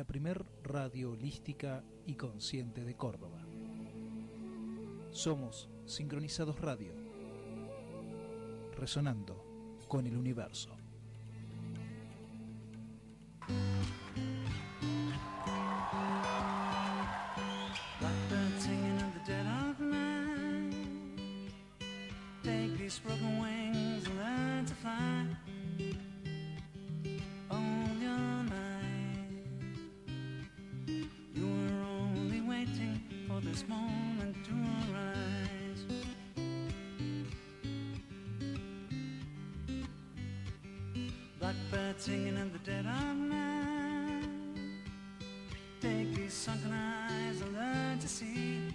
La primer radio holística y consciente de Córdoba. Somos Sincronizados Radio. Resonando con el universo. Broken wings. This moment to arise. Blackbird singing in the dead of night. Take these sunken eyes and learn to see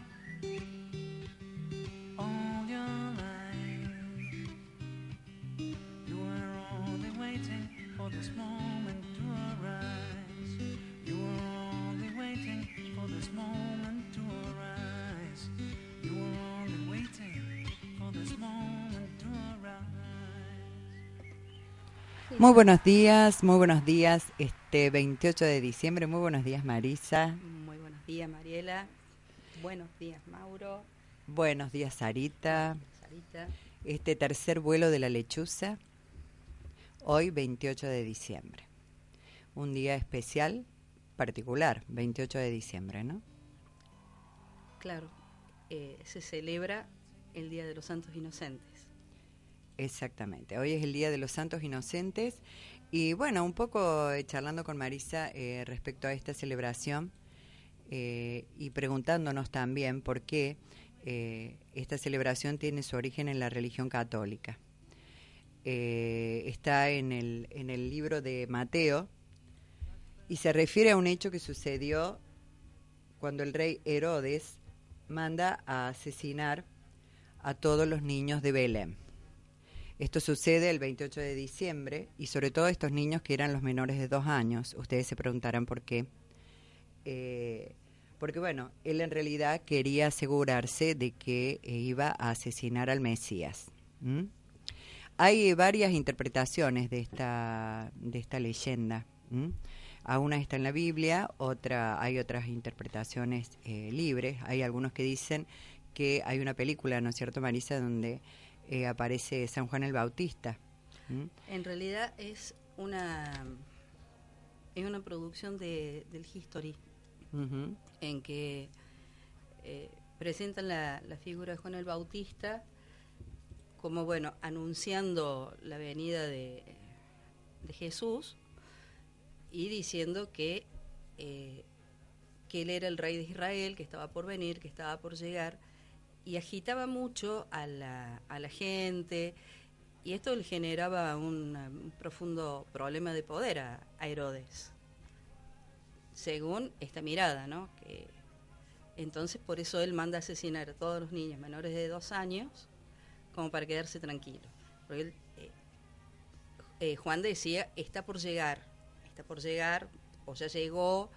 Muy buenos días, muy buenos días, este 28 de diciembre, muy buenos días Marisa, Muy buenos días, Mariela. Buenos días, Mauro. buenos días Sarita, Sarita. este tercer vuelo de la lechuza, hoy 28 de diciembre, un día especial, particular, 28 de diciembre, ¿no? Claro, eh, se celebra el Día de los Santos Inocentes. Exactamente, hoy es el Día de los Santos Inocentes y bueno, un poco eh, charlando con Marisa eh, respecto a esta celebración eh, y preguntándonos también por qué esta celebración tiene su origen en la religión católica. Está en el, en el libro de Mateo y se refiere a un hecho que sucedió cuando el rey Herodes manda a asesinar a todos los niños de Belén. Esto sucede el 28 de diciembre y sobre todo estos niños que eran los menores de dos años. Ustedes se preguntarán por qué. Eh, porque bueno, él en realidad quería asegurarse de que iba a asesinar al Mesías. Hay varias interpretaciones de esta, de esta leyenda. A una está en la Biblia, otra hay otras interpretaciones eh, libres. Hay algunos que dicen que hay una película, ¿no es cierto, Marisa?, donde eh, aparece San Juan el Bautista. En realidad es una es una producción de, del History en que eh, presentan la, la figura de Juan el Bautista como bueno anunciando la venida de, de Jesús y diciendo que eh, que él era el rey de Israel, que estaba por venir, que estaba por llegar, y agitaba mucho a la, a la gente, y esto le generaba un, un profundo problema de poder a, a Herodes. según esta mirada, ¿no? Que, entonces, por eso él manda a asesinar a todos los niños menores de dos años, como para quedarse tranquilo. Porque él, eh, eh, Juan decía, está por llegar, está por llegar, o ya llegó,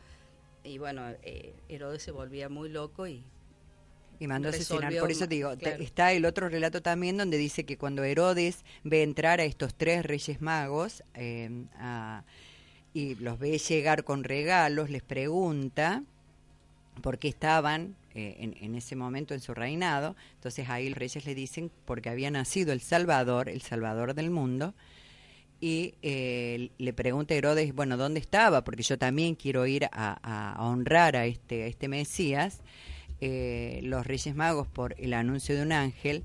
y bueno, eh, Herodes se volvía muy loco y Y mandó a asesinar. Por eso te digo, claro. está el otro relato también donde dice que cuando Herodes ve entrar a estos tres reyes magos eh, a- y los ve llegar con regalos, les pregunta por qué estaban eh, en, en ese momento en su reinado. Entonces ahí los reyes le dicen porque había nacido el Salvador, el Salvador del mundo. Y eh, le pregunta a Herodes, bueno, ¿dónde estaba? Porque yo también quiero ir a, a- a honrar a este, a este Mesías. Eh, los Reyes Magos, por el anuncio de un ángel,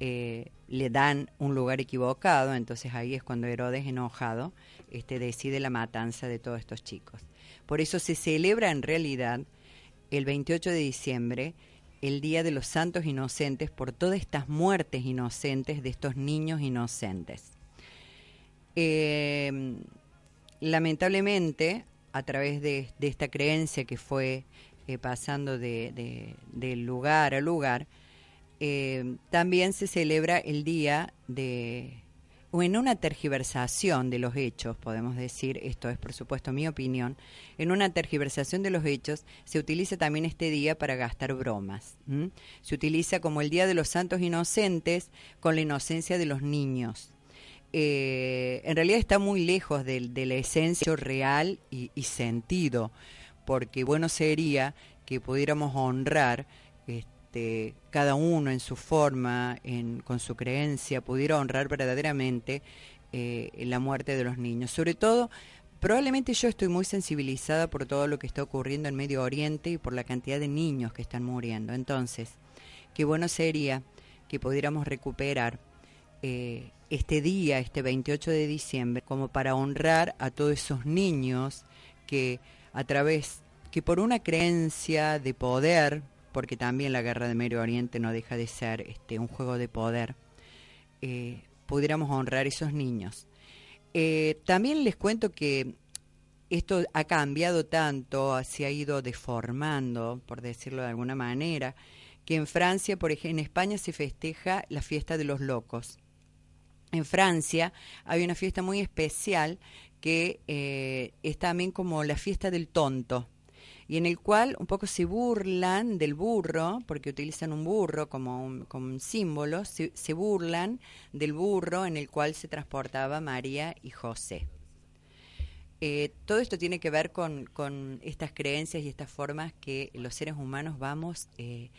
eh, le dan un lugar equivocado. Entonces ahí es cuando Herodes, enojado, este, decide la matanza de todos estos chicos. Por eso se celebra en realidad el 28 de diciembre el Día de los Santos Inocentes por todas estas muertes inocentes de estos niños inocentes. Eh, lamentablemente, a través de, de esta creencia que fue eh, pasando de, lugar a lugar, eh, también se celebra el día de, o en una tergiversación de los hechos, podemos decir, esto es por supuesto mi opinión, en una tergiversación de los hechos se utiliza también este día para gastar bromas. Se utiliza como el Día de los Santos Inocentes con la inocencia de los niños. Eh, en realidad está muy lejos de, la esencia real y sentido, porque bueno sería que pudiéramos honrar este, cada uno en su forma, en, con su creencia, pudiera honrar verdaderamente eh, la muerte de los niños. Sobre todo, probablemente yo estoy muy sensibilizada por todo lo que está ocurriendo en Medio Oriente y por la cantidad de niños que están muriendo. Entonces, qué bueno sería que pudiéramos recuperar eh, este día, este 28 de diciembre, como para honrar a todos esos niños que a través, que por una creencia de poder, porque también la guerra de Medio Oriente no deja de ser este, un juego de poder, eh, pudiéramos honrar esos niños. Eh, también les cuento que esto ha cambiado tanto, se ha ido deformando, por decirlo de alguna manera, que en Francia, por ejemplo, en España se festeja la fiesta de los locos. En Francia hay una fiesta muy especial que eh, es también como la fiesta del tonto y en el cual un poco se burlan del burro, porque utilizan un burro como un, como un símbolo, se, se burlan del burro en el cual se transportaba María y José. Eh, todo esto tiene que ver con, con estas creencias y estas formas que los seres humanos vamos eh,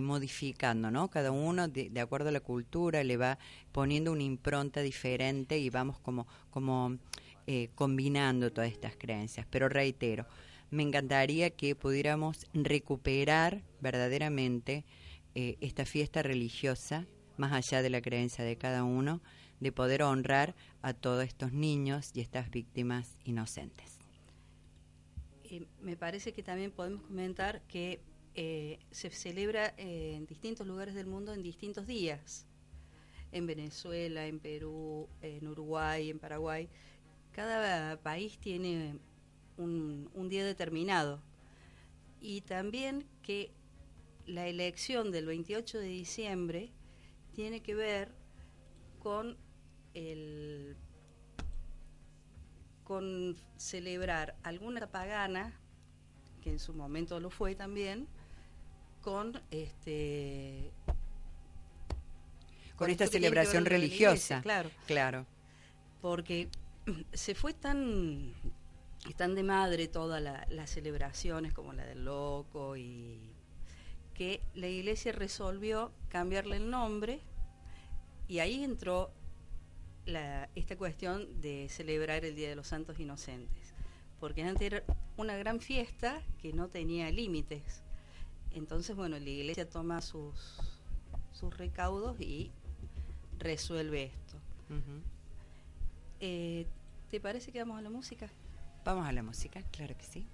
modificando, ¿no? Cada uno, de, de acuerdo a la cultura, le va poniendo una impronta diferente y vamos como, como eh, combinando todas estas creencias. Pero reitero, me encantaría que pudiéramos recuperar verdaderamente eh, esta fiesta religiosa, más allá de la creencia de cada uno, de poder honrar a todos estos niños y estas víctimas inocentes. Me parece que también podemos comentar que eh, se celebra eh, en distintos lugares del mundo en distintos días. En Venezuela, en Perú, en Uruguay, en Paraguay. Cada país tiene un, un día determinado. Y también que la elección del 28 de diciembre tiene que ver con el con celebrar alguna pagana que en su momento lo fue también con este Con, esta celebración iglesia, religiosa. claro Claro. porque se fue tan tan de madre todas la- las celebraciones como la del loco y que la iglesia resolvió cambiarle el nombre y ahí entró esta cuestión de celebrar el Día de los Santos Inocentes, porque antes era una gran fiesta que no tenía límites. Entonces, bueno, la iglesia toma sus, sus recaudos y resuelve esto. Eh, ¿Te parece que vamos a la música? Vamos a la música, claro que sí.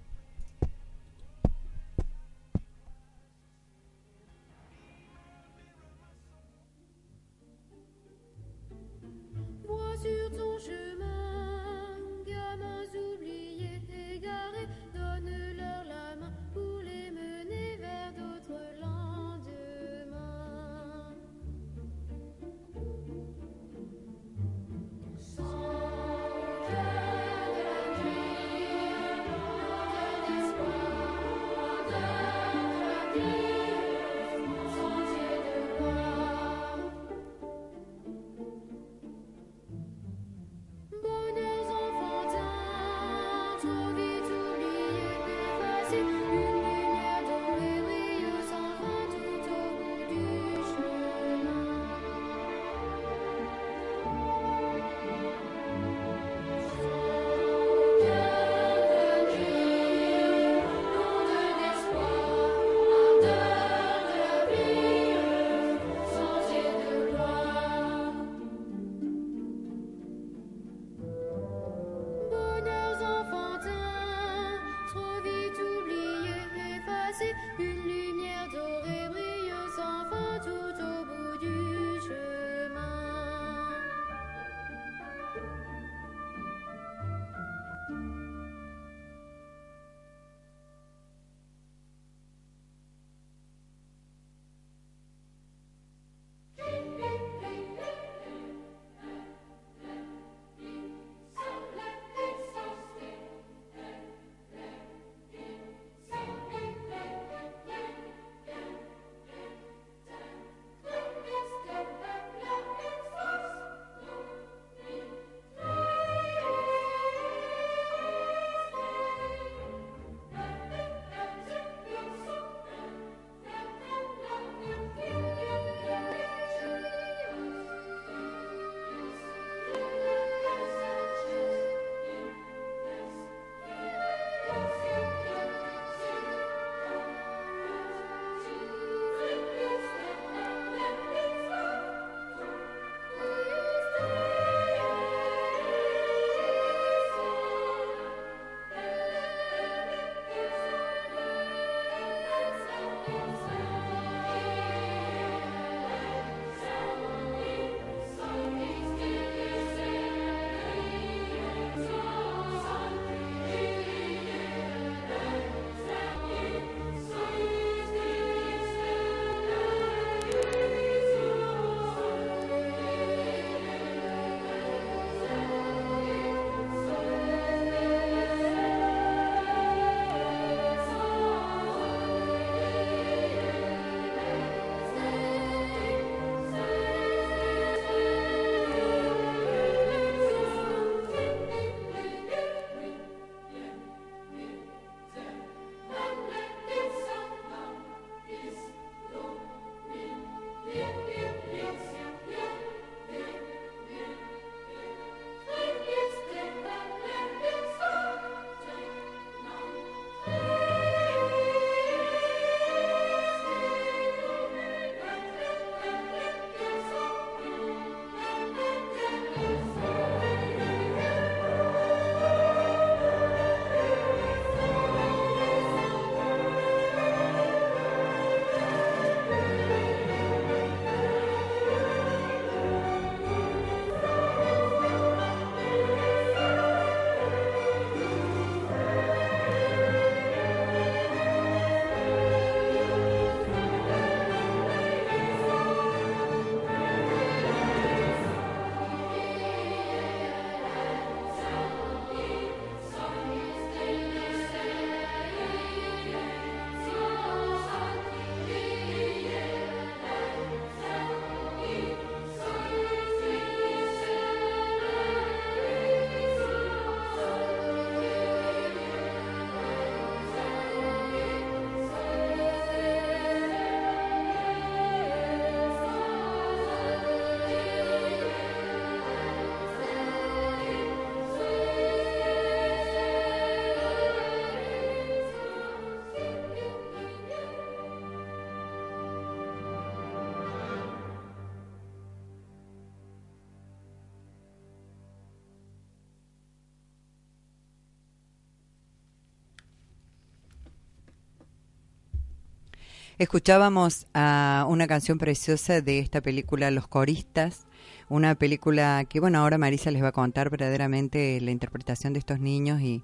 Escuchábamos a una canción preciosa de esta película Los Coristas, una película que, bueno, ahora Marisa les va a contar verdaderamente la interpretación de estos niños y,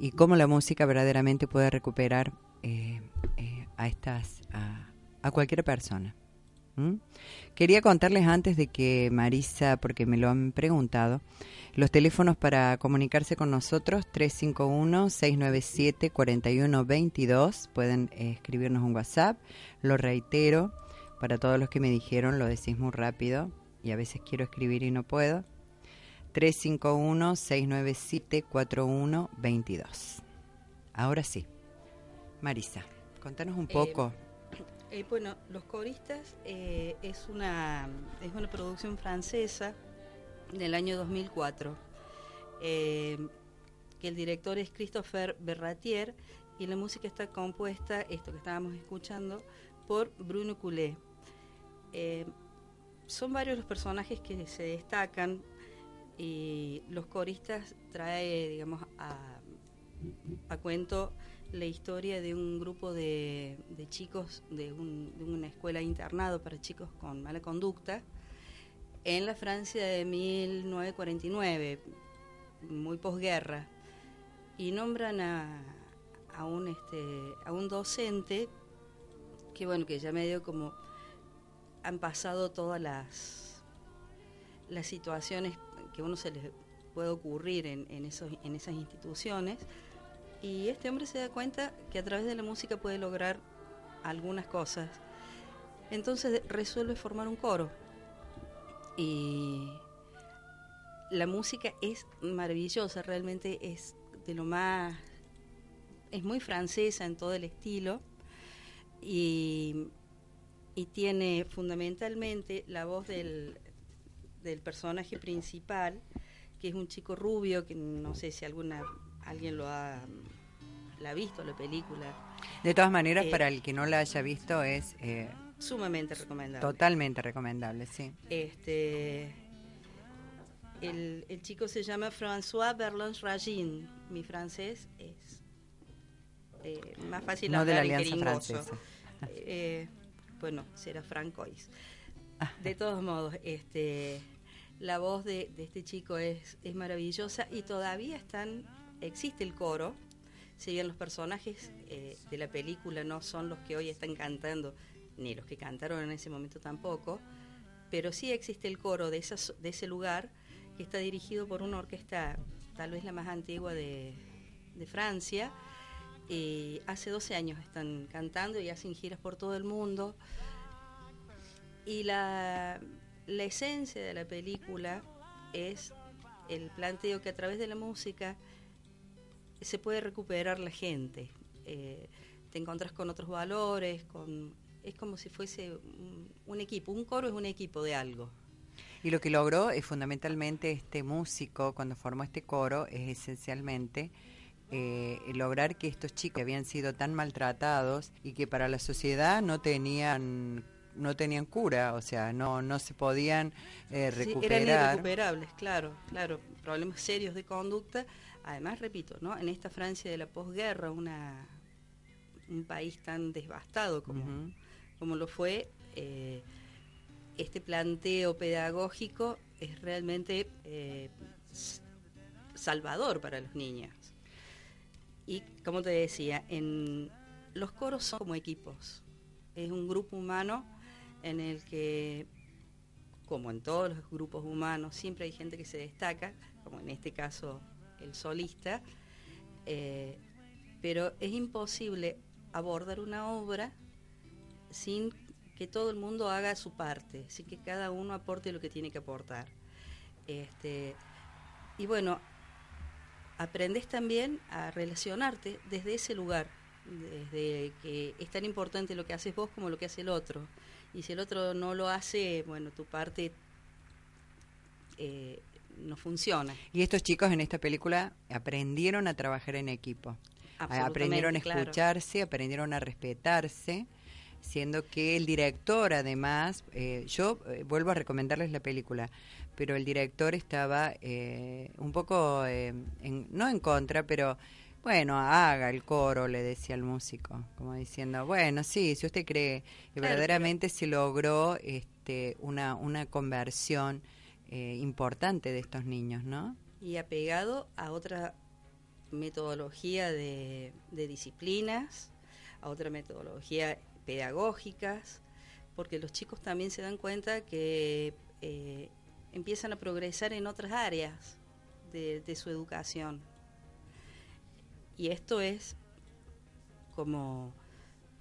y cómo la música verdaderamente puede recuperar eh, eh, a estas, a, a cualquier persona. ¿Mm? Quería contarles antes de que Marisa, porque me lo han preguntado, los teléfonos para comunicarse con nosotros, 351-697-4122, pueden eh, escribirnos un WhatsApp, lo reitero, para todos los que me dijeron, lo decís muy rápido y a veces quiero escribir y no puedo, 351-697-4122. Ahora sí, Marisa, contanos un Eh, poco. Eh, bueno, Los Coristas eh, es, una, es una producción francesa del año 2004, eh, que el director es Christopher Berratier y la música está compuesta, esto que estábamos escuchando, por Bruno Coulet. Eh, son varios los personajes que se destacan y Los Coristas trae, digamos, a, a cuento la historia de un grupo de, chicos de, un- de una escuela internado para chicos con mala conducta en la Francia de 1949, muy posguerra, y nombran a, a un este a un docente que bueno que ya medio como han pasado todas las las situaciones que uno se les puede ocurrir en, en esas instituciones y este hombre se da cuenta que a través de la música puede lograr algunas cosas. Entonces resuelve formar un coro. Y la música es maravillosa, realmente es de lo más... Es muy francesa en todo el estilo. Y, y tiene fundamentalmente la voz del, del personaje principal, que es un chico rubio, que no sé si alguna alguien lo ha, la ha visto, la película, De todas maneras, eh, para el que no la haya visto, es eh, sumamente recomendable. totalmente recomendable, sí. Este, el, el chico se llama François Berlon Ragin. Mi francés es eh, más fácil No de la hablar Alianza. Francesa. Eh, bueno, será francois. Ah. De todos modos, este, la voz de, de este chico es, es maravillosa y todavía están, existe el coro, si bien los personajes eh, de la película no son los que hoy están cantando, ni los que cantaron en ese momento tampoco, pero sí existe el coro de, esas- de ese lugar que está dirigido por una orquesta tal vez la más antigua de, de Francia. Y hace 12 años están cantando y hacen giras por todo el mundo. Y la, la esencia de la película es el planteo que a través de la música se puede recuperar la gente. Eh, te encuentras con otros valores, con, es como si fuese un, un equipo. Un coro es un equipo de algo. Y lo que logró es fundamentalmente este músico, cuando formó este coro, es esencialmente eh, lograr que estos chicos que habían sido tan maltratados y que para la sociedad no tenían no tenían cura, o sea, no no se podían eh, Sí, recuperar. eran irrecuperables, claro, claro. Problemas serios de conducta. Además, repito, ¿no? En esta Francia de la posguerra, una, un país tan devastado como, como lo fue, eh, este planteo pedagógico es realmente eh, salvador para los niños. Y como te decía, en los coros son como equipos. Es un grupo humano en el que, como en todos los grupos humanos, siempre hay gente que se destaca, como en este caso el solista, eh, pero es imposible abordar una obra sin que todo el mundo haga su parte, sin que cada uno aporte lo que tiene que aportar. Este, y bueno, aprendes también a relacionarte desde ese lugar, desde que es tan importante lo que haces vos como lo que hace el otro. Y si el otro no lo hace, bueno, tu parte eh, no funciona. Y estos chicos en esta película aprendieron a trabajar en equipo. aprendieron a claro. escucharse, aprendieron a respetarse, siendo que el director además, eh, yo eh, vuelvo a recomendarles la película, pero el director estaba eh, un poco, eh, en- no en contra, pero Bueno, haga el coro, le decía el músico, como diciendo, bueno, sí, si usted cree que Claro, verdaderamente se logró este, una, una conversión eh, importante de estos niños, ¿no? y apegado a otra metodología de, de disciplinas, a otra metodología pedagógicas, porque los chicos también se dan cuenta que eh, empiezan a progresar en otras áreas de, de su educación. Y esto es como,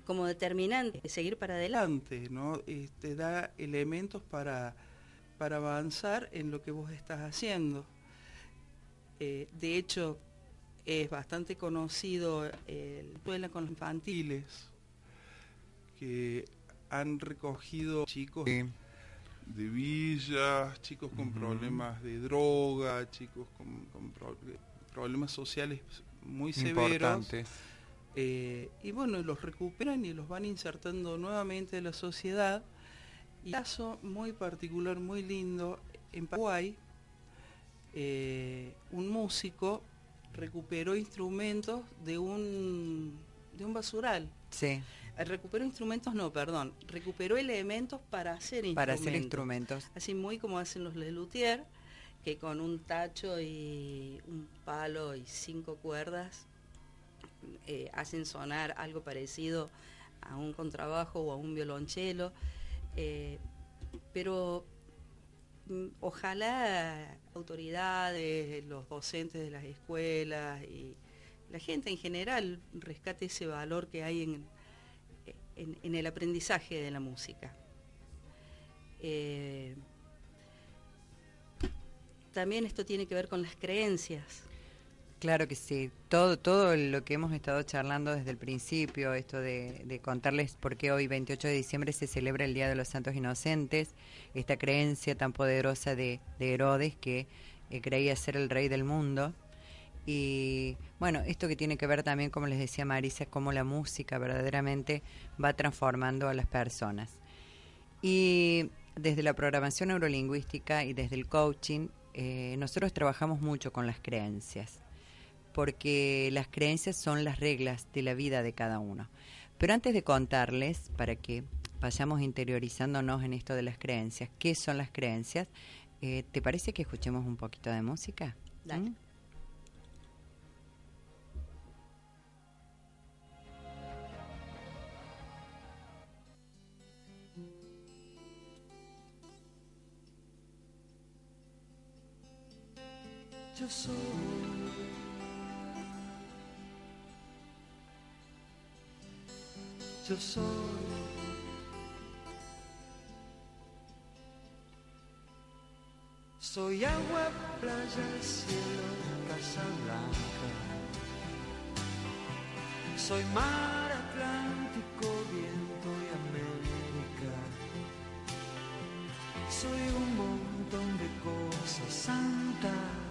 como determinante, seguir para adelante. ¿no? Eh, te da elementos para, para avanzar en lo que vos estás haciendo. Eh, de hecho, es bastante conocido eh, la escuela con los infantiles, que han recogido chicos de villas, chicos con problemas de droga, chicos con, con pro- problemas sociales muy severos. Eh, y bueno, los recuperan y los van insertando nuevamente en la sociedad. Y un caso muy particular, muy lindo, en Paraguay, eh, un músico recuperó instrumentos de un, de un basural. Sí, Eh, Recuperó instrumentos, no, perdón, recuperó elementos para hacer instrumentos. para hacer instrumentos. Así muy como hacen los de luthier, que con un tacho y un palo y cinco cuerdas eh, hacen sonar algo parecido a un contrabajo o a un violonchelo. Eh, pero mm, ojalá autoridades, los docentes de las escuelas y la gente en general rescate ese valor que hay en, el aprendizaje de la música. Eh, también esto tiene que ver con las creencias. Claro que sí. Todo, todo lo que hemos estado charlando desde el principio, esto de, de contarles por qué hoy, 28 de diciembre, se celebra el Día de los Santos Inocentes, esta creencia tan poderosa de, de Herodes que eh, creía ser el rey del mundo. Y bueno, esto que tiene que ver también, como les decía Marisa, cómo la música verdaderamente va transformando a las personas. Y desde la programación neurolingüística y desde el coaching, eh, nosotros trabajamos mucho con las creencias, porque las creencias son las reglas de la vida de cada uno. Pero antes de contarles, para que vayamos interiorizándonos en esto de las creencias, ¿qué son las creencias? Eh, ¿Te parece que escuchemos un poquito de música? Dale. ¿Mm? Yo soy. Yo soy. Soy agua, playa, cielo, casa blanca. Soy mar, Atlántico, viento y América. Soy un montón de cosas santas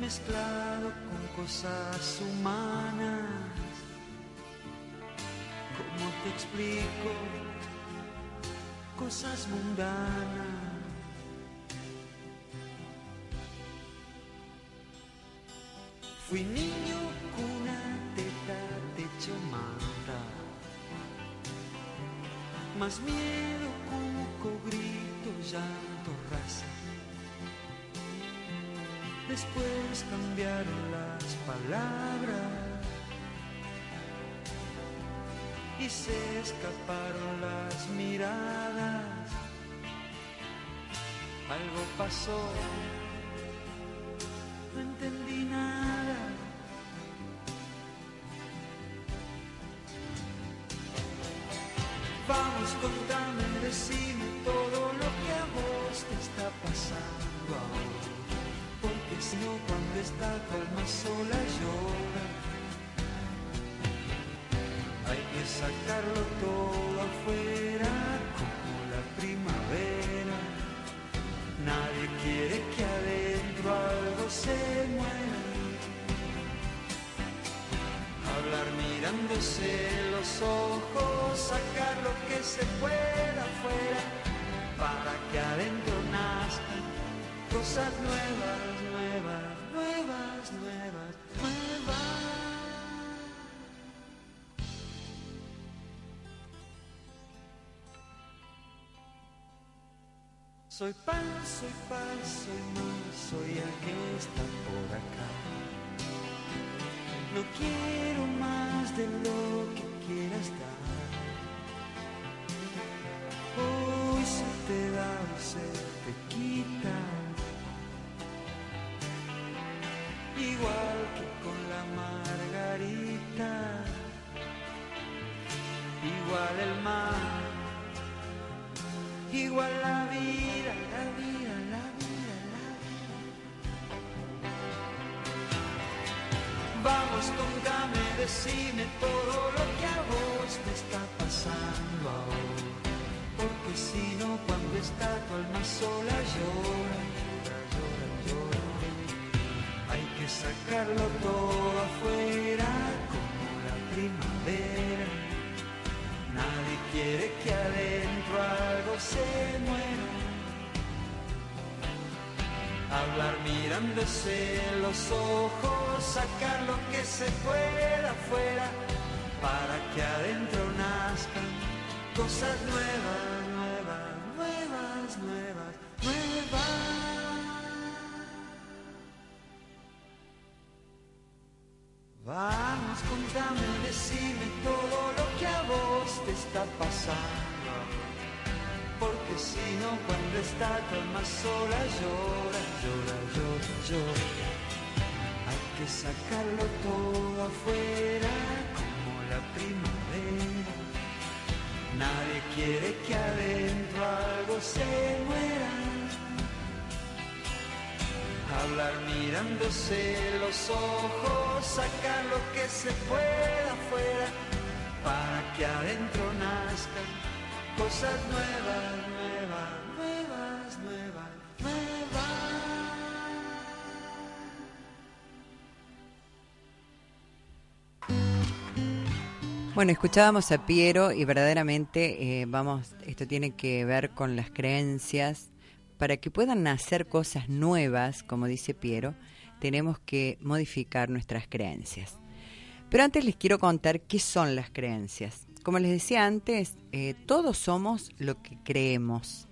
mezclado con cosas humanas. ¿Cómo te explico? Cosas mundanas. Fui niño, cuna, teta, techo, manta. Más miedo, cuco, grito, llanto, raza. Después cambiaron las palabras y se escaparon las miradas. Algo pasó, Soy pan, soy pan, soy más, soy el que está por acá. No quiero más de lo que quieras dar. Hoy se te da, hoy se te quita. Igual que con la margarita. Igual el mar. Igual la vida, Contame, decime todo lo que a vos te está pasando ahora. Porque si no, cuando está tu alma sola llora, llora, llora, llora. Hay que sacarlo todo afuera como la primavera. Nadie quiere que adentro algo se muera. Hablar mirándose los ojos, sacar lo que se pueda afuera, para que adentro nazcan cosas nuevas, nuevas, nuevas, nuevas, nuevas. Porque si no, cuando está tu alma sola, llora, llora, llora, llora. Hay que sacarlo todo afuera como la primavera. Nadie quiere que adentro algo se muera. Hablar mirándose los ojos, sacar lo que se pueda afuera, para que adentro nazcan cosas nuevas, nuevas, nuevas, nuevas, nuevas. Bueno, escuchábamos a Piero y verdaderamente, eh, vamos, esto tiene que ver con las creencias. Para que puedan nacer cosas nuevas, como dice Piero, tenemos que modificar nuestras creencias. Pero antes les quiero contar qué son las creencias. Como les decía antes, eh, todos somos lo que creemos,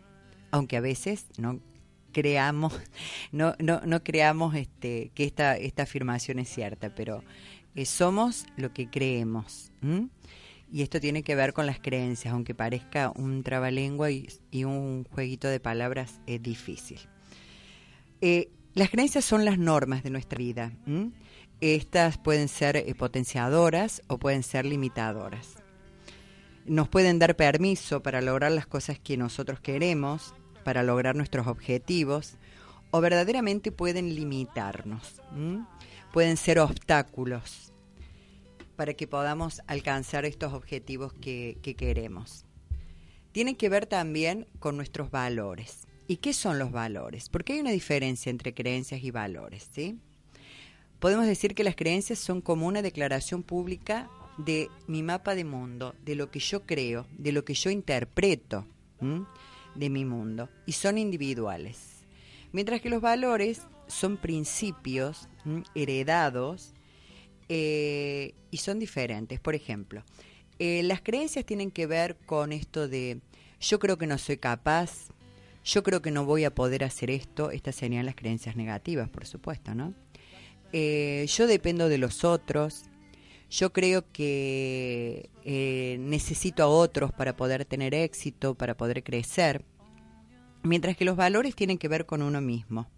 aunque a veces no creamos, no, no, no creamos este, que esta, esta afirmación es cierta, pero eh, somos lo que creemos. Y esto tiene que ver con las creencias, aunque parezca un trabalengua y, un jueguito de palabras es difícil. Eh, las creencias son las normas de nuestra vida. Estas pueden ser potenciadoras o pueden ser limitadoras. Nos pueden dar permiso para lograr las cosas que nosotros queremos, para lograr nuestros objetivos, o verdaderamente pueden limitarnos. Pueden ser obstáculos para que podamos alcanzar estos objetivos que, que queremos. Tienen que ver también con nuestros valores. ¿Y qué son los valores? Porque hay una diferencia entre creencias y valores, ¿sí? Podemos decir que las creencias son como una declaración pública de mi mapa de mundo, de lo que yo creo, de lo que yo interpreto de mi mundo, y son individuales. Mientras que los valores son principios heredados eh, y son diferentes. Por ejemplo, eh, las creencias tienen que ver con esto de yo creo que no soy capaz, yo creo que no voy a poder hacer esto. Estas serían las creencias negativas, por supuesto, ¿no? Eh, yo dependo de los otros. Yo creo que eh, necesito a otros para poder tener éxito, para poder crecer. Mientras que los valores tienen que ver con uno mismo.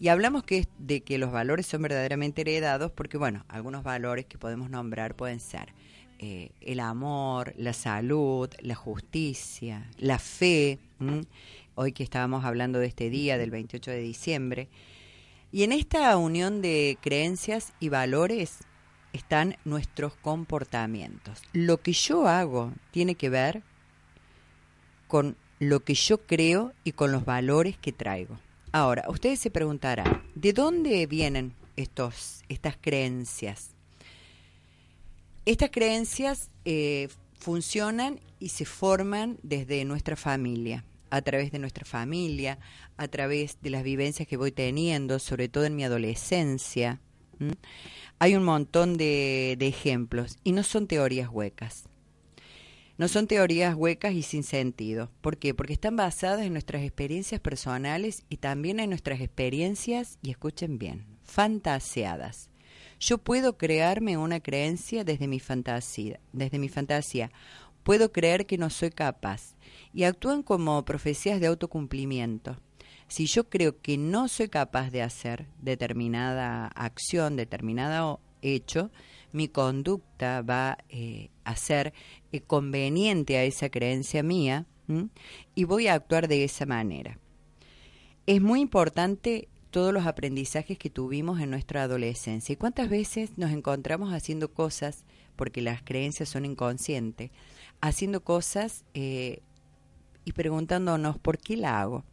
Y hablamos que de que los valores son verdaderamente heredados porque, bueno, algunos valores que podemos nombrar pueden ser eh, el amor, la salud, la justicia, la fe. Hoy que estábamos hablando de este día, del 28 de diciembre. Y en esta unión de creencias y valores están nuestros comportamientos. Lo que yo hago tiene que ver con lo que yo creo y con los valores que traigo. Ahora, ustedes se preguntarán, ¿de dónde vienen estos, estas creencias? Estas creencias eh, funcionan y se forman desde nuestra familia. a través de nuestra familia, a través de las vivencias que voy teniendo, sobre todo en mi adolescencia. Hay un montón de, de ejemplos y no son teorías huecas. No son teorías huecas y sin sentido. ¿Por qué? Porque están basadas en nuestras experiencias personales y también en nuestras experiencias, y escuchen bien, fantaseadas. Yo puedo crearme una creencia desde mi fantasía, desde mi fantasía. Puedo creer que no soy capaz y actúan como profecías de autocumplimiento. Si yo creo que no soy capaz de hacer determinada acción, determinado hecho, mi conducta va eh, a ser eh, conveniente a esa creencia mía y voy a actuar de esa manera. Es muy importante todos los aprendizajes que tuvimos en nuestra adolescencia y cuántas veces nos encontramos haciendo cosas, porque las creencias son inconscientes, haciendo cosas eh, y preguntándonos por qué la hago.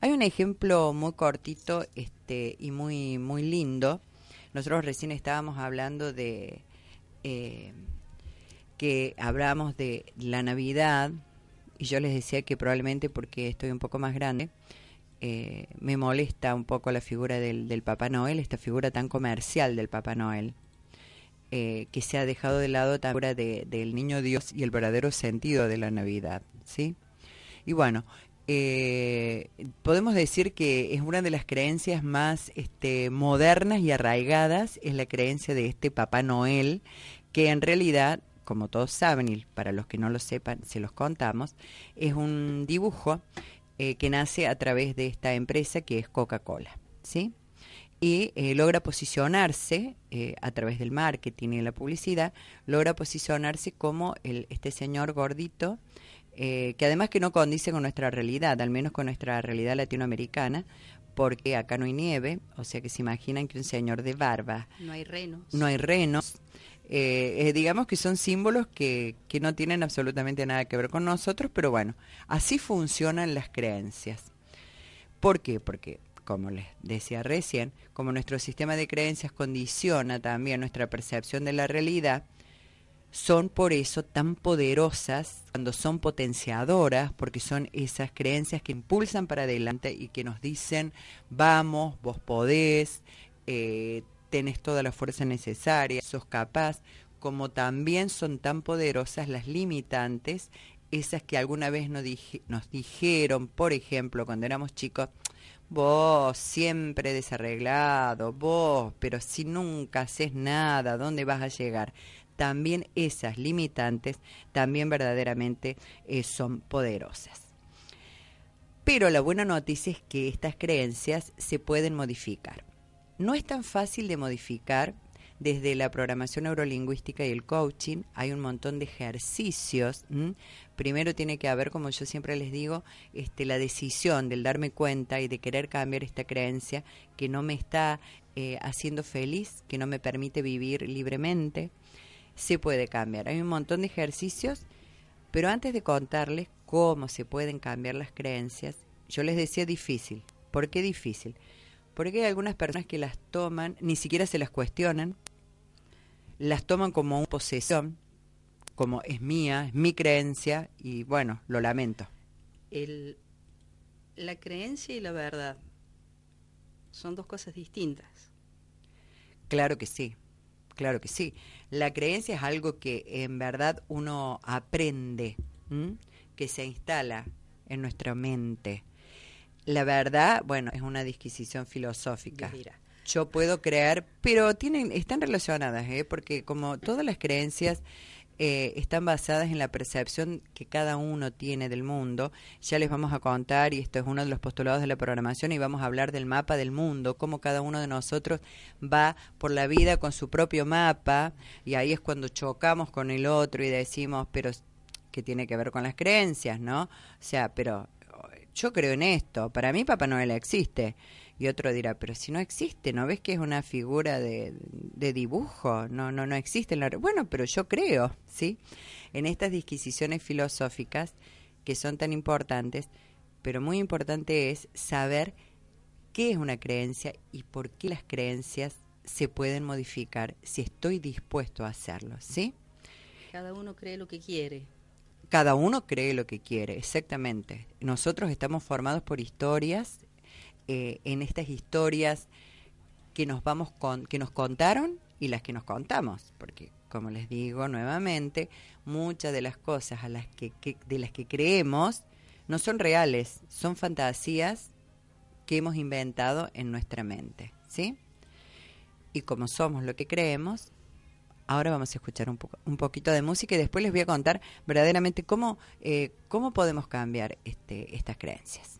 Hay un ejemplo muy cortito este, y muy, muy lindo. Nosotros recién estábamos hablando de eh, que hablamos de la Navidad y yo les decía que probablemente porque estoy un poco más grande, eh, me molesta un poco la figura del, del, Papá Noel, esta figura tan comercial del Papá Noel, eh, que se ha dejado de lado la figura de, del Niño Dios y el verdadero sentido de la Navidad, ¿sí? Y bueno, eh, podemos decir que es una de las creencias más este, modernas y arraigadas, es la creencia de este Papá Noel, que en realidad, como todos saben, y para los que no lo sepan, se los contamos, es un dibujo eh, que nace a través de esta empresa que es Coca-Cola, ¿sí? Y eh, logra posicionarse eh, a través del marketing y la publicidad, logra posicionarse como el, este señor gordito, eh, que además que no condice con nuestra realidad, al menos con nuestra realidad latinoamericana, porque acá no hay nieve, o sea que se imaginan que un señor de barba, No hay renos. no hay renos, eh, eh, digamos que son símbolos que, que no tienen absolutamente nada que ver con nosotros, pero bueno, así funcionan las creencias. ¿Por qué? Porque, como les decía recién, como nuestro sistema de creencias condiciona también nuestra percepción de la realidad, son por eso tan poderosas cuando son potenciadoras, porque son esas creencias que impulsan para adelante y que nos dicen, vamos, vos podés, eh, tenés toda la fuerza necesaria, sos capaz, como también son tan poderosas las limitantes, esas que alguna vez nos, dije, nos dijeron, por ejemplo, cuando éramos chicos, vos siempre desarreglado, vos, pero si nunca haces nada, ¿dónde vas a llegar? También esas limitantes, también verdaderamente eh, son poderosas. Pero la buena noticia es que estas creencias se pueden modificar. No es tan fácil de modificar desde la programación neurolingüística y el coaching. Hay un montón de ejercicios. Primero tiene que haber, como yo siempre les digo, este, la decisión del darme cuenta y de querer cambiar esta creencia que no me está eh, haciendo feliz, que no me permite vivir libremente. Se puede cambiar. Hay un montón de ejercicios, pero antes de contarles cómo se pueden cambiar las creencias, yo les decía difícil. ¿Por qué difícil? Porque hay algunas personas que las toman, ni siquiera se las cuestionan, las toman como una posesión, como es mía, es mi creencia, y bueno, lo lamento. El, la creencia y la verdad son dos cosas distintas. Claro que sí, claro que sí. La creencia es algo que en verdad uno aprende, ¿m? que se instala en nuestra mente. La verdad, bueno, es una disquisición filosófica. Yo puedo creer, pero tienen, están relacionadas, ¿eh? porque como todas las creencias eh, están basadas en la percepción que cada uno tiene del mundo, ya les vamos a contar, y esto es uno de los postulados de la programación, y vamos a hablar del mapa del mundo, cómo cada uno de nosotros va por la vida con su propio mapa, y ahí es cuando chocamos con el otro y decimos, pero que tiene que ver con las creencias, ¿no? O sea, pero yo creo en esto, para mí Papá Noel existe. Y otro dirá, pero si no existe, ¿no ves que es una figura de, de dibujo? No, no, no existe. En la... Bueno, pero yo creo, ¿sí? En estas disquisiciones filosóficas que son tan importantes, pero muy importante es saber qué es una creencia y por qué las creencias se pueden modificar si estoy dispuesto a hacerlo, ¿sí? Cada uno cree lo que quiere. Cada uno cree lo que quiere, exactamente. Nosotros estamos formados por historias, eh, en estas historias que nos vamos con, que nos contaron y las que nos contamos, porque como les digo nuevamente, muchas de las cosas a las que, que- de las que creemos no son reales, son fantasías que hemos inventado en nuestra mente, ¿sí? Y como somos lo que creemos, ahora vamos a escuchar un, poco, un poquito de música y después les voy a contar verdaderamente cómo, eh, cómo podemos cambiar este, estas creencias.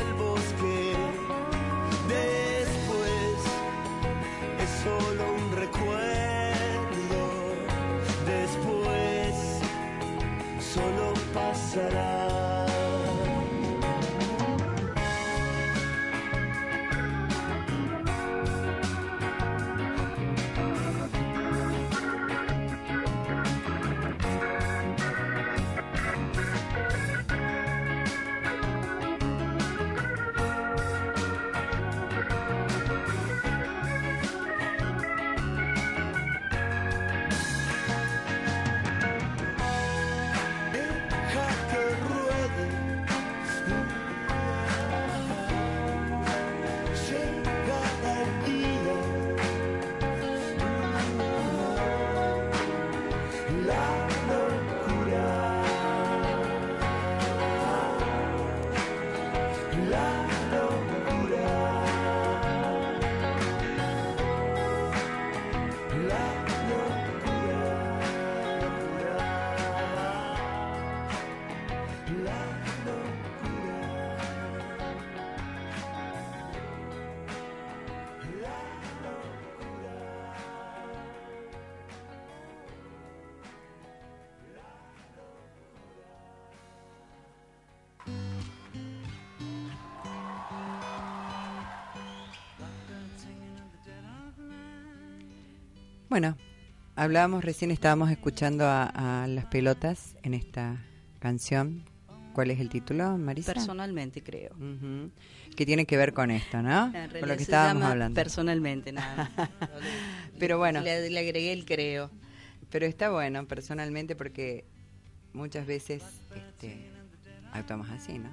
el bosque. Después es solo un recuerdo. Después solo pasará. Bueno, hablábamos recién, estábamos escuchando a, a las pelotas en esta canción. ¿Cuál es el título, Marisa? Personalmente, creo. Ujú. Que tiene que ver con esto, ¿no? Con lo que estábamos hablando. Personalmente, nada. Pero bueno. Le, le agregué el creo. Pero está bueno, personalmente, porque muchas veces este, actuamos así, ¿no?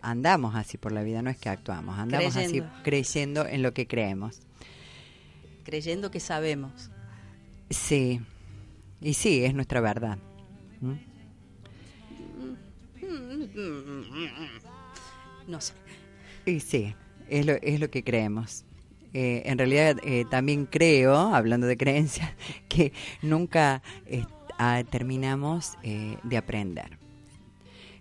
Andamos así por la vida, no es que actuamos, andamos Creyendo. así creyendo en lo que creemos. Creyendo que sabemos. Sí, y sí, es nuestra verdad. ¿Mm? No sé. Y sí, es lo, es lo que creemos. Eh, en realidad eh, también creo, hablando de creencias, que nunca eh, ah, terminamos eh, de aprender.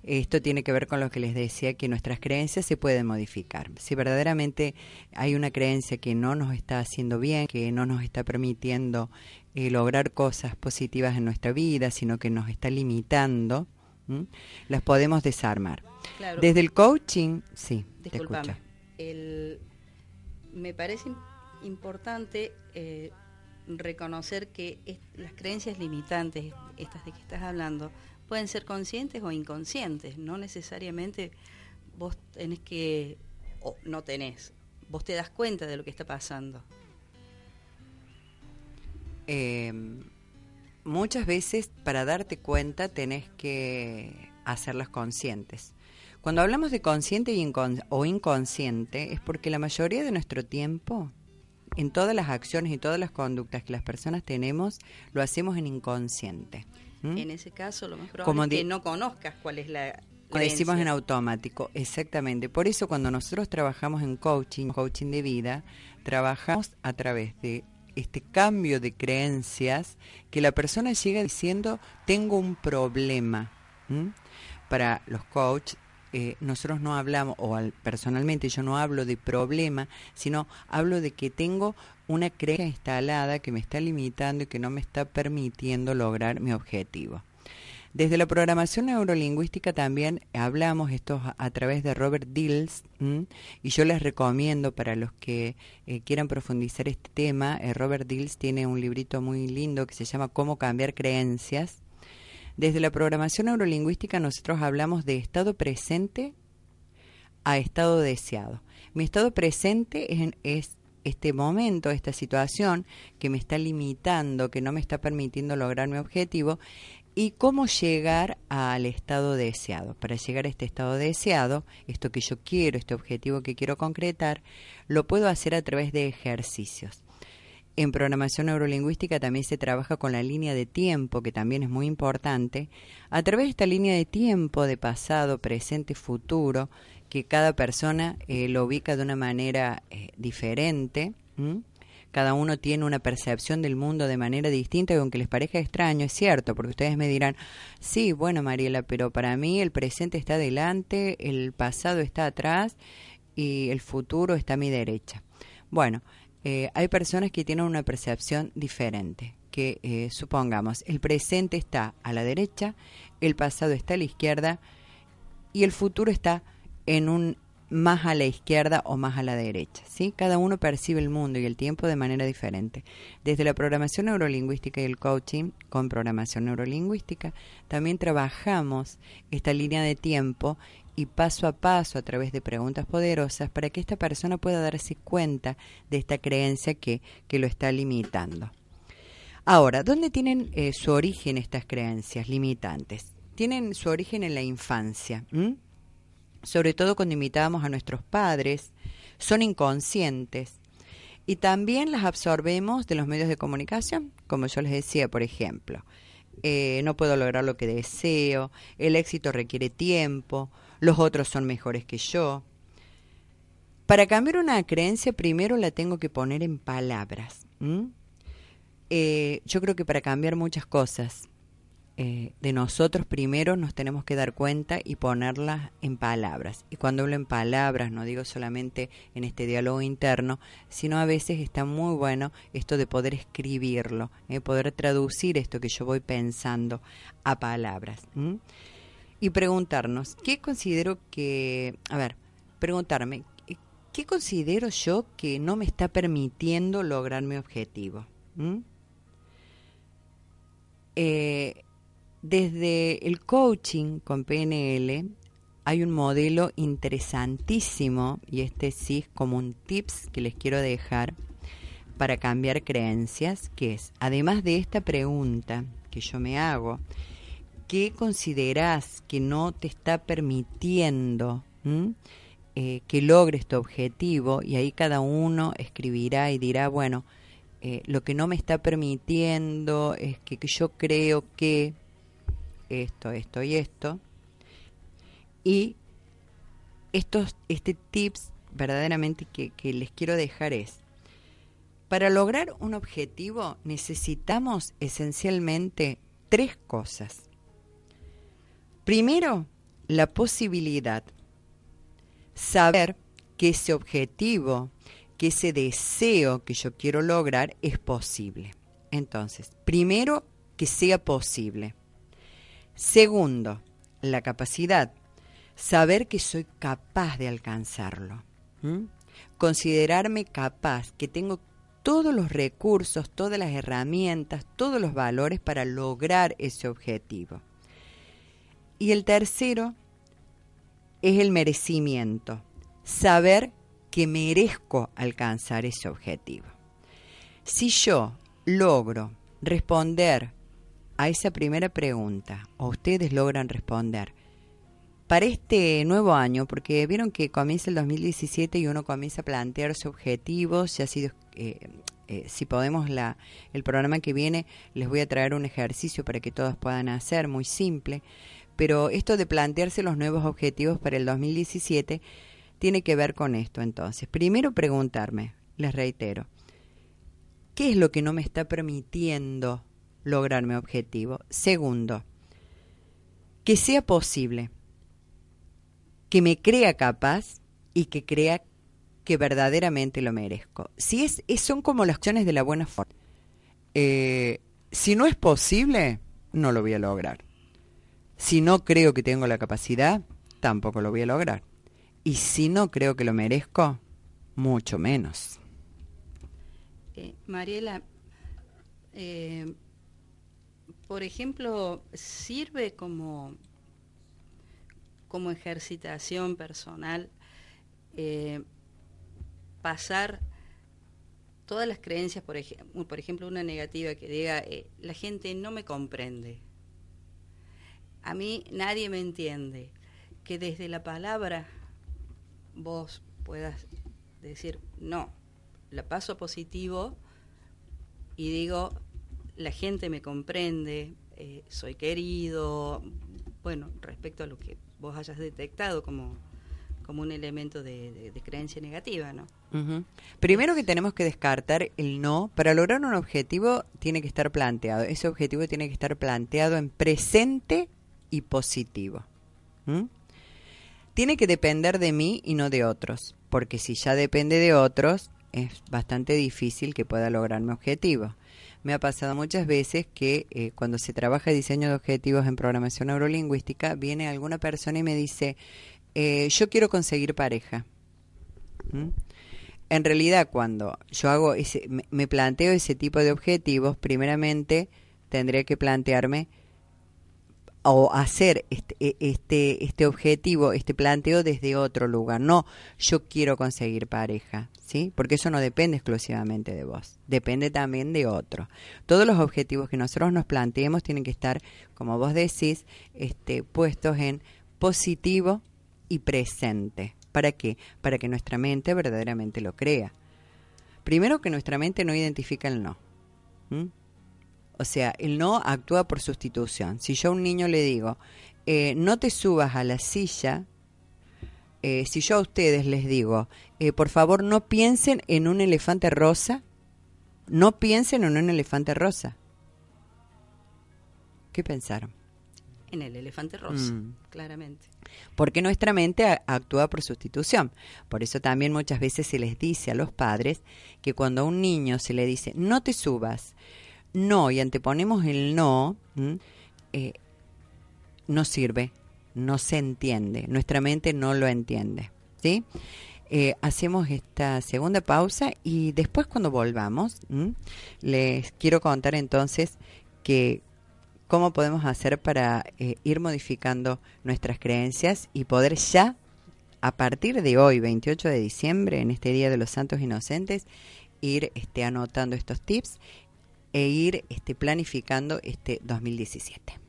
Esto tiene que ver con lo que les decía, que nuestras creencias se pueden modificar. Si verdaderamente hay una creencia que no nos está haciendo bien, que no nos está permitiendo eh, lograr cosas positivas en nuestra vida, sino que nos está limitando, ¿m? las podemos desarmar. Claro. Desde el coaching, sí, te Disculpame. escucho. El, me parece im- importante eh, reconocer que es- las creencias limitantes, estas de que estás hablando, pueden ser conscientes o inconscientes. No necesariamente vos tenés que, o no tenés, vos te das cuenta de lo que está pasando. Eh, muchas veces para darte cuenta tenés que hacerlas conscientes. Cuando hablamos de consciente y o inconsciente es porque la mayoría de nuestro tiempo, en todas las acciones y todas las conductas que las personas tenemos, lo hacemos en inconsciente. En ese caso, lo más probable Como es que no conozcas cuál es la Lo decimos en automático, exactamente. Por eso cuando nosotros trabajamos en coaching, coaching de vida, trabajamos a través de este cambio de creencias que la persona llega diciendo, tengo un problema. Para los coaches, eh, nosotros no hablamos, o al- personalmente yo no hablo de problema, sino hablo de que tengo una creencia instalada que me está limitando y que no me está permitiendo lograr mi objetivo. Desde la programación neurolingüística también hablamos esto a, través de Robert Dills y yo les recomiendo para los que eh, quieran profundizar este tema, eh, Robert Dills tiene un librito muy lindo que se llama Cómo cambiar creencias. Desde la programación neurolingüística nosotros hablamos de estado presente a estado deseado. Mi estado presente es, es este momento, esta situación que me está limitando, que no me está permitiendo lograr mi objetivo y cómo llegar al estado deseado. Para llegar a este estado deseado, esto que yo quiero, este objetivo que quiero concretar, lo puedo hacer a través de ejercicios. En programación neurolingüística también se trabaja con la línea de tiempo, que también es muy importante. A través de esta línea de tiempo de pasado, presente, futuro, que cada persona eh, lo ubica de una manera eh, diferente. Cada uno tiene una percepción del mundo de manera distinta y aunque les parezca extraño, es cierto, porque ustedes me dirán, sí, bueno, Mariela, pero para mí el presente está adelante, el pasado está atrás y el futuro está a mi derecha. Bueno, eh, hay personas que tienen una percepción diferente, que eh, supongamos, el presente está a la derecha, el pasado está a la izquierda y el futuro está en un más a la izquierda o más a la derecha, ¿sí? Cada uno percibe el mundo y el tiempo de manera diferente. Desde la programación neurolingüística y el coaching con programación neurolingüística, también trabajamos esta línea de tiempo y paso a paso a través de preguntas poderosas para que esta persona pueda darse cuenta de esta creencia que, que lo está limitando. Ahora, ¿dónde tienen eh, su origen estas creencias limitantes? Tienen su origen en la infancia, sobre todo cuando imitábamos a nuestros padres, son inconscientes y también las absorbemos de los medios de comunicación, como yo les decía, por ejemplo, eh, no puedo lograr lo que deseo, el éxito requiere tiempo, los otros son mejores que yo. Para cambiar una creencia primero la tengo que poner en palabras. Eh, yo creo que para cambiar muchas cosas eh, de nosotros primero nos tenemos que dar cuenta y ponerlas en palabras. Y cuando hablo en palabras, no digo solamente en este diálogo interno, sino a veces está muy bueno esto de poder escribirlo, eh, poder traducir esto que yo voy pensando a palabras. Y preguntarnos, ¿qué considero que, a ver, preguntarme, ¿qué considero yo que no me está permitiendo lograr mi objetivo? ¿m? Eh, desde el coaching con PNL hay un modelo interesantísimo y este sí es como un tips que les quiero dejar para cambiar creencias, que es, además de esta pregunta que yo me hago, ¿qué consideras que no te está permitiendo eh, que logres tu objetivo? Y ahí cada uno escribirá y dirá, bueno, eh, lo que no me está permitiendo es que, yo creo que esto, esto y esto. Y estos, este tips verdaderamente que les quiero dejar es, para lograr un objetivo necesitamos esencialmente tres cosas. Primero, la posibilidad. Saber que ese objetivo, que ese deseo que yo quiero lograr es posible. Entonces, primero, que sea posible. Segundo, la capacidad. Saber que soy capaz de alcanzarlo. ¿Mm? Considerarme capaz, que tengo todos los recursos, todas las herramientas, todos los valores para lograr ese objetivo. Y el tercero es el merecimiento, saber que merezco alcanzar ese objetivo. Si yo logro responder a esa primera pregunta, o ustedes logran responder, para este nuevo año, porque vieron que comienza el 2017 y uno comienza a plantearse objetivos, ya ha sido, eh, eh, si podemos, la, el programa que viene, les voy a traer un ejercicio para que todos puedan hacer, muy simple, pero esto de plantearse los nuevos objetivos para el 2017 tiene que ver con esto entonces. Primero preguntarme, les reitero, ¿qué es lo que no me está permitiendo lograr mi objetivo? Segundo, que sea posible que me crea capaz y que crea que verdaderamente lo merezco. Si es, es son como las acciones de la buena forma. Eh, si no es posible, no lo voy a lograr. Si no creo que tengo la capacidad, tampoco lo voy a lograr. Y si no creo que lo merezco, mucho menos. Eh, Mariela, eh, por ejemplo, sirve como como ejercitación personal, eh, pasar todas las creencias, por, por, ejemplo, una negativa que diga, eh, la gente no me comprende, a mí nadie me entiende, que desde la palabra vos puedas decir, no, la paso positivo y digo, la gente me comprende, eh, soy querido, bueno, respecto a lo que vos hayas detectado como, como un elemento de, creencia negativa, ¿no? Primero que tenemos que descartar el no. Para lograr un objetivo tiene que estar planteado. Ese objetivo tiene que estar planteado en presente y positivo. Tiene que depender de mí y no de otros, porque si ya depende de otros, es bastante difícil que pueda lograr mi objetivo. Me ha pasado muchas veces que eh, cuando se trabaja diseño de objetivos en programación neurolingüística, viene alguna persona y me dice, eh, yo quiero conseguir pareja. En realidad, cuando yo hago ese, me planteo ese tipo de objetivos, primeramente tendría que plantearme o hacer este, este, este objetivo, este planteo desde otro lugar. No, yo quiero conseguir pareja, ¿sí? Porque eso no depende exclusivamente de vos, depende también de otro. Todos los objetivos que nosotros nos planteemos tienen que estar, como vos decís, este, puestos en positivo y presente. ¿Para qué? Para que nuestra mente verdaderamente lo crea. Primero que nuestra mente no identifica el no. O sea, el no actúa por sustitución. Si yo a un niño le digo, eh, no te subas a la silla, eh, si yo a ustedes les digo, eh, por favor no piensen en un elefante rosa, no piensen en un elefante rosa. ¿Qué pensaron? En el elefante rosa, mm. claramente. Porque nuestra mente actúa por sustitución. Por eso también muchas veces se les dice a los padres que cuando a un niño se le dice, no te subas, no y anteponemos el no, eh, no sirve, no se entiende, nuestra mente no lo entiende. ¿sí? eh, hacemos esta segunda pausa y después cuando volvamos, les quiero contar entonces que cómo podemos hacer para eh, ir modificando nuestras creencias y poder ya, a partir de hoy, 28 de diciembre, en este Día de los Santos Inocentes, ir este, anotando estos tips e ir este, planificando este 2017.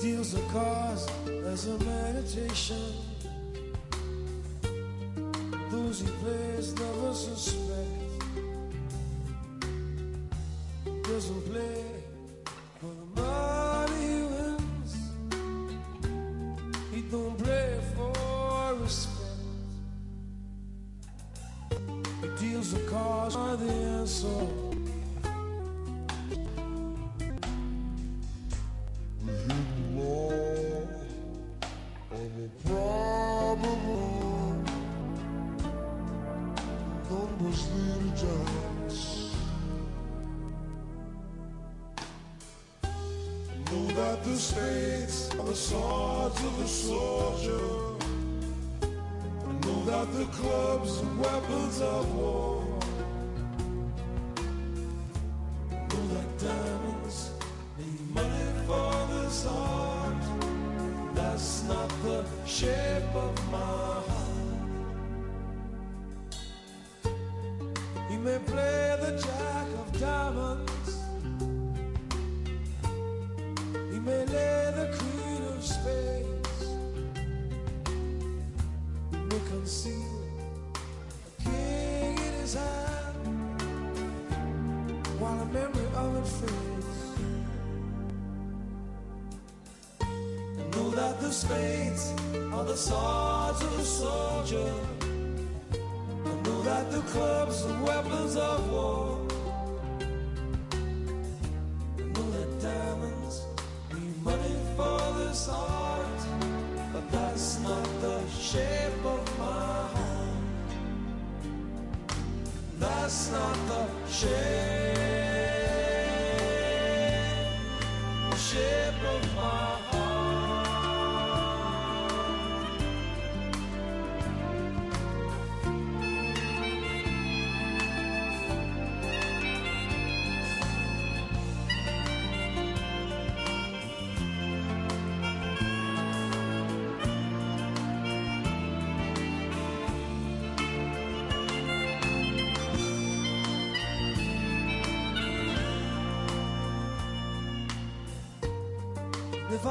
He deals the cards as a meditation. Those he plays never suspect. Doesn't play for the money he wins. He don't play for respect. He deals the cards by the answer. While the memory of it fades. And know that the spades are the swords of a soldier. Know that the clubs are weapons of war.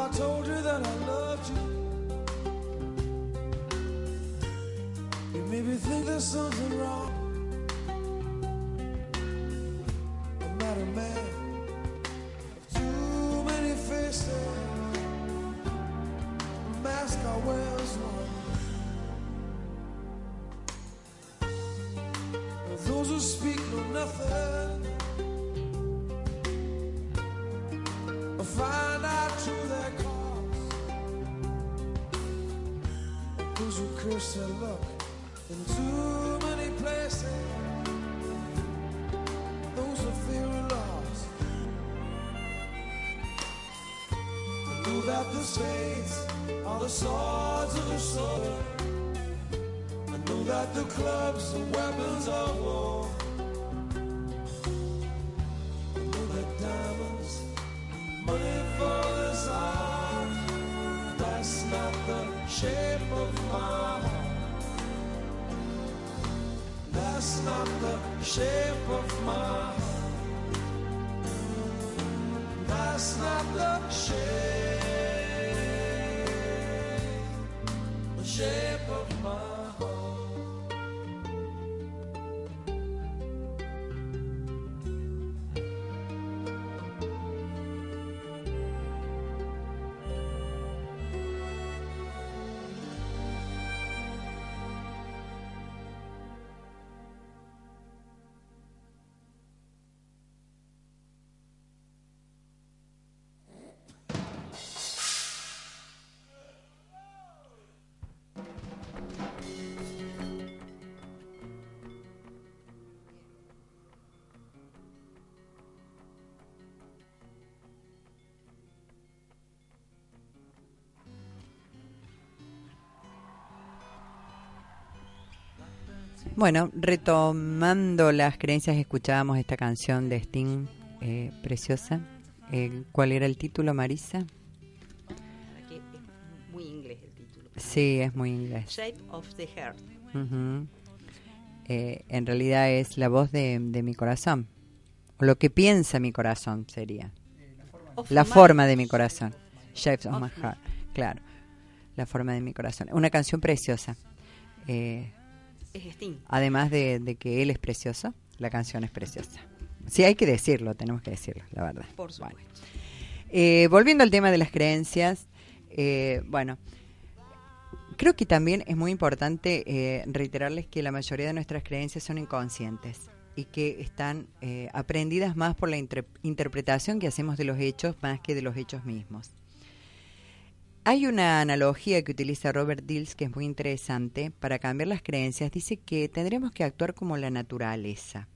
I told you that I spades are the swords of the sword. I know that the clubs are weapons of war. I know that diamonds money for this art. That's not the shape of my heart. That's not the shape of my heart. That's not the shape, of my Bueno, retomando las creencias, escuchábamos esta canción de Sting, eh, preciosa. Eh, ¿Cuál era el título, Marisa? Aquí es muy inglés el título. Sí, es muy inglés. Shape of the Heart. Ujú. Eh, en realidad es la voz de, de mi corazón. O lo que piensa mi corazón sería. La forma de mi corazón. Shapes of Of my my- heart. Claro. La forma de mi corazón. Una canción preciosa. Eh, Es Sting. además de, de que él es precioso, la canción es preciosa. Sí, hay que decirlo, tenemos que decirlo, la verdad. Por Bueno. supuesto. Eh, volviendo al tema de las creencias, eh, bueno, creo que también es muy importante eh, reiterarles que la mayoría de nuestras creencias son inconscientes y que están eh, aprendidas más por la interpretación que hacemos de los hechos más que de los hechos mismos. Hay una analogía que utiliza Robert Dills que es muy interesante para cambiar las creencias. Dice que tendremos que actuar como la naturaleza.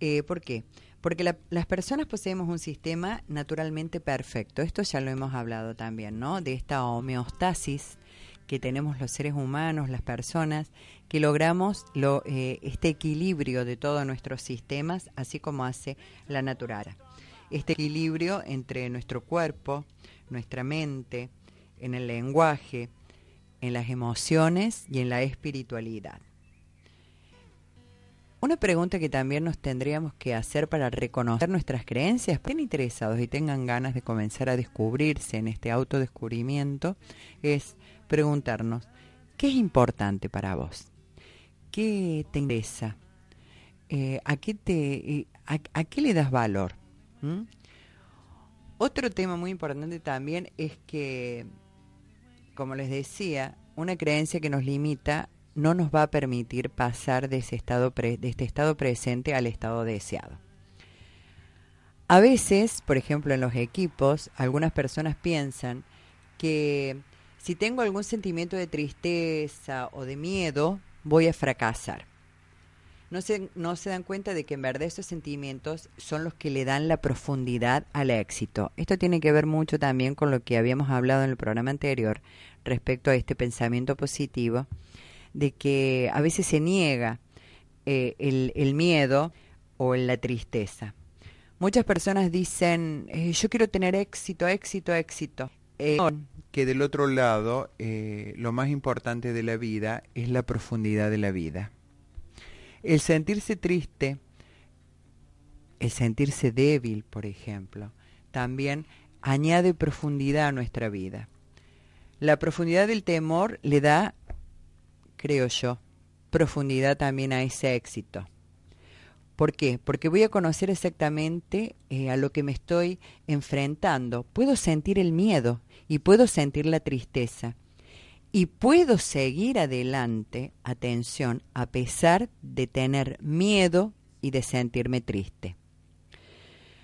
Eh, ¿Por qué? Porque la- las personas poseemos un sistema naturalmente perfecto. Esto ya lo hemos hablado también, ¿no? De esta homeostasis que tenemos los seres humanos, las personas, que logramos lo, eh, este equilibrio de todos nuestros sistemas, así como hace la naturaleza. Este equilibrio entre nuestro cuerpo, nuestra mente, en el lenguaje, en las emociones y en la espiritualidad. Una pregunta que también nos tendríamos que hacer para reconocer nuestras creencias, estén interesados y tengan ganas de comenzar a descubrirse en este autodescubrimiento, es preguntarnos, ¿qué es importante para vos? ¿Qué te interesa? Eh, ¿a, qué te, eh, a, a qué le das valor? ¿Mm? Otro tema muy importante también es que, como les decía, una creencia que nos limita no nos va a permitir pasar de, ese estado pre- de este estado presente al estado deseado. A veces, por ejemplo, en los equipos, algunas personas piensan que si tengo algún sentimiento de tristeza o de miedo, voy a fracasar. No se, no se dan cuenta de que en verdad esos sentimientos son los que le dan la profundidad al éxito. Esto tiene que ver mucho también con lo que habíamos hablado en el programa anterior respecto a este pensamiento positivo, de que a veces se niega eh, el, el miedo o la tristeza. Muchas personas dicen, eh, yo quiero tener éxito, éxito, éxito. Eh, que del otro lado eh, lo más importante de la vida es la profundidad de la vida. El sentirse triste, el sentirse débil, por ejemplo, también añade profundidad a nuestra vida. La profundidad del temor le da, creo yo, profundidad también a ese éxito. ¿Por qué? Porque voy a conocer exactamente eh, a lo que me estoy enfrentando. Puedo sentir el miedo y puedo sentir la tristeza. Y puedo seguir adelante, atención, a pesar de tener miedo y de sentirme triste.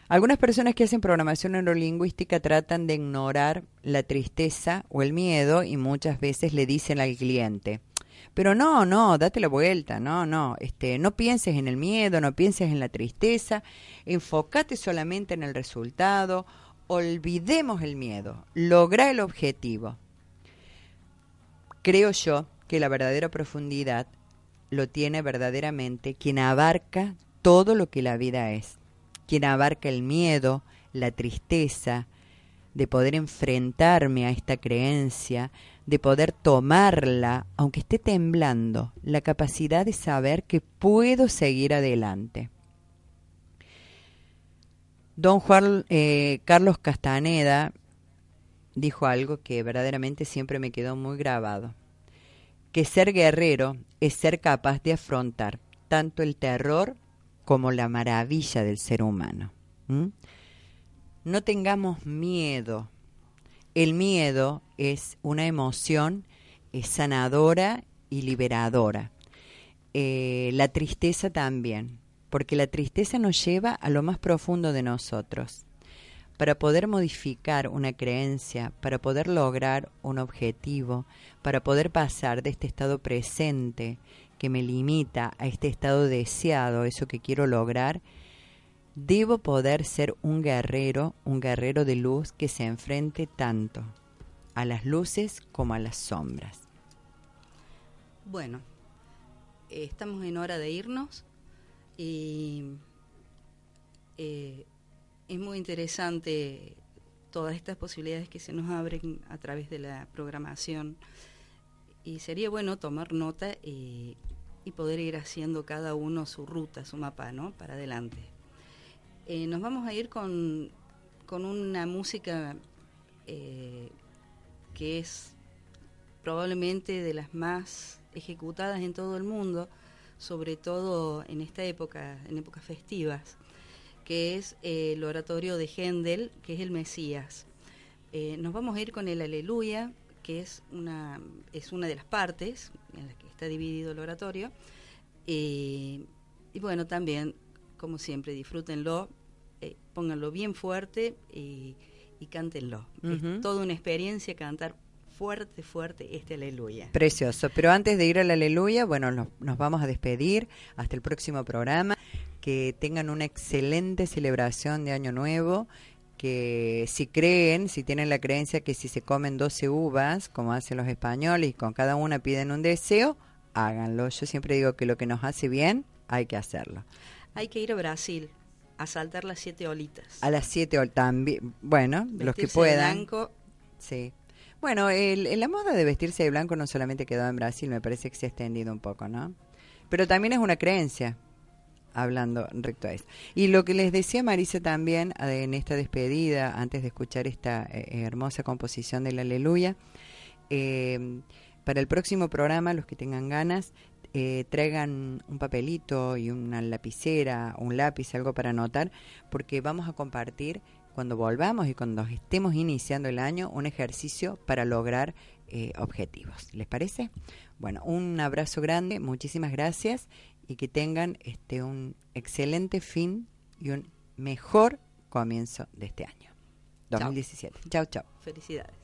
Algunas personas que hacen programación neurolingüística tratan de ignorar la tristeza o el miedo y muchas veces le dicen al cliente, pero no, no, date la vuelta, no, no, este, no pienses en el miedo, no pienses en la tristeza, enfócate solamente en el resultado, olvidemos el miedo, logra el objetivo. Creo yo que la verdadera profundidad lo tiene verdaderamente quien abarca todo lo que la vida es, quien abarca el miedo, la tristeza, de poder enfrentarme a esta creencia, de poder tomarla, aunque esté temblando, la capacidad de saber que puedo seguir adelante. Don Juan eh, Carlos Castaneda dijo algo que verdaderamente siempre me quedó muy grabado, que ser guerrero es ser capaz de afrontar tanto el terror como la maravilla del ser humano. No tengamos miedo. El miedo es una emoción es sanadora y liberadora. Eh, la tristeza también, porque la tristeza nos lleva a lo más profundo de nosotros. Para poder modificar una creencia, para poder lograr un objetivo, para poder pasar de este estado presente que me limita a este estado deseado, eso que quiero lograr, debo poder ser un guerrero, un guerrero de luz que se enfrente tanto a las luces como a las sombras. Bueno, eh, estamos en hora de irnos y interesante todas estas posibilidades que se nos abren a través de la programación y sería bueno tomar nota y, y poder ir haciendo cada uno su ruta, su mapa, ¿no? Para adelante. Eh, nos vamos a ir con, con una música eh, que es probablemente de las más ejecutadas en todo el mundo, sobre todo en esta época, en épocas festivas, que es eh, el oratorio de Händel, que es el Mesías. Eh, nos vamos a ir con el Aleluya, que es una, es una de las partes en las que está dividido el oratorio. Eh, y bueno, también, como siempre, disfrútenlo, pónganlo bien fuerte y, y cántenlo. Es toda una experiencia cantar fuerte, fuerte este aleluya. Precioso. Pero antes de ir al aleluya, bueno, nos, nos vamos a despedir hasta el próximo programa. Que tengan una excelente celebración de Año Nuevo. Que si creen, si tienen la creencia que si se comen 12 uvas, como hacen los españoles, y con cada una piden un deseo, háganlo. Yo siempre digo que lo que nos hace bien, hay que hacerlo. Hay que ir a Brasil a saltar las siete olitas. A las 7 o también, bueno, los que Vestirse de puedan. blanco, Sí. Bueno, el, el- la moda de vestirse de blanco no solamente quedó en Brasil, me parece que se ha extendido un poco, ¿no? Pero también es una creencia, hablando recto a eso. Y lo que les decía Marisa también eh, en esta despedida, antes de escuchar esta eh, hermosa composición del Aleluya, eh, para el próximo programa, los que tengan ganas, eh, traigan un papelito y una lapicera, un lápiz, algo para anotar, porque vamos a compartir cuando volvamos y cuando estemos iniciando el año un ejercicio para lograr eh, objetivos. ¿Les parece? Bueno, un abrazo grande, muchísimas gracias y que tengan este un excelente fin y un mejor comienzo de este año. 2017. Chao, chao. felicidades.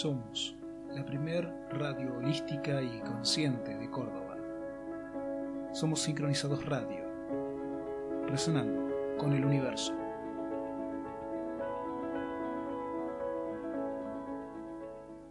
Somos la primer radio holística y consciente de Córdoba. Somos Sincronizados Radio, resonando con el universo.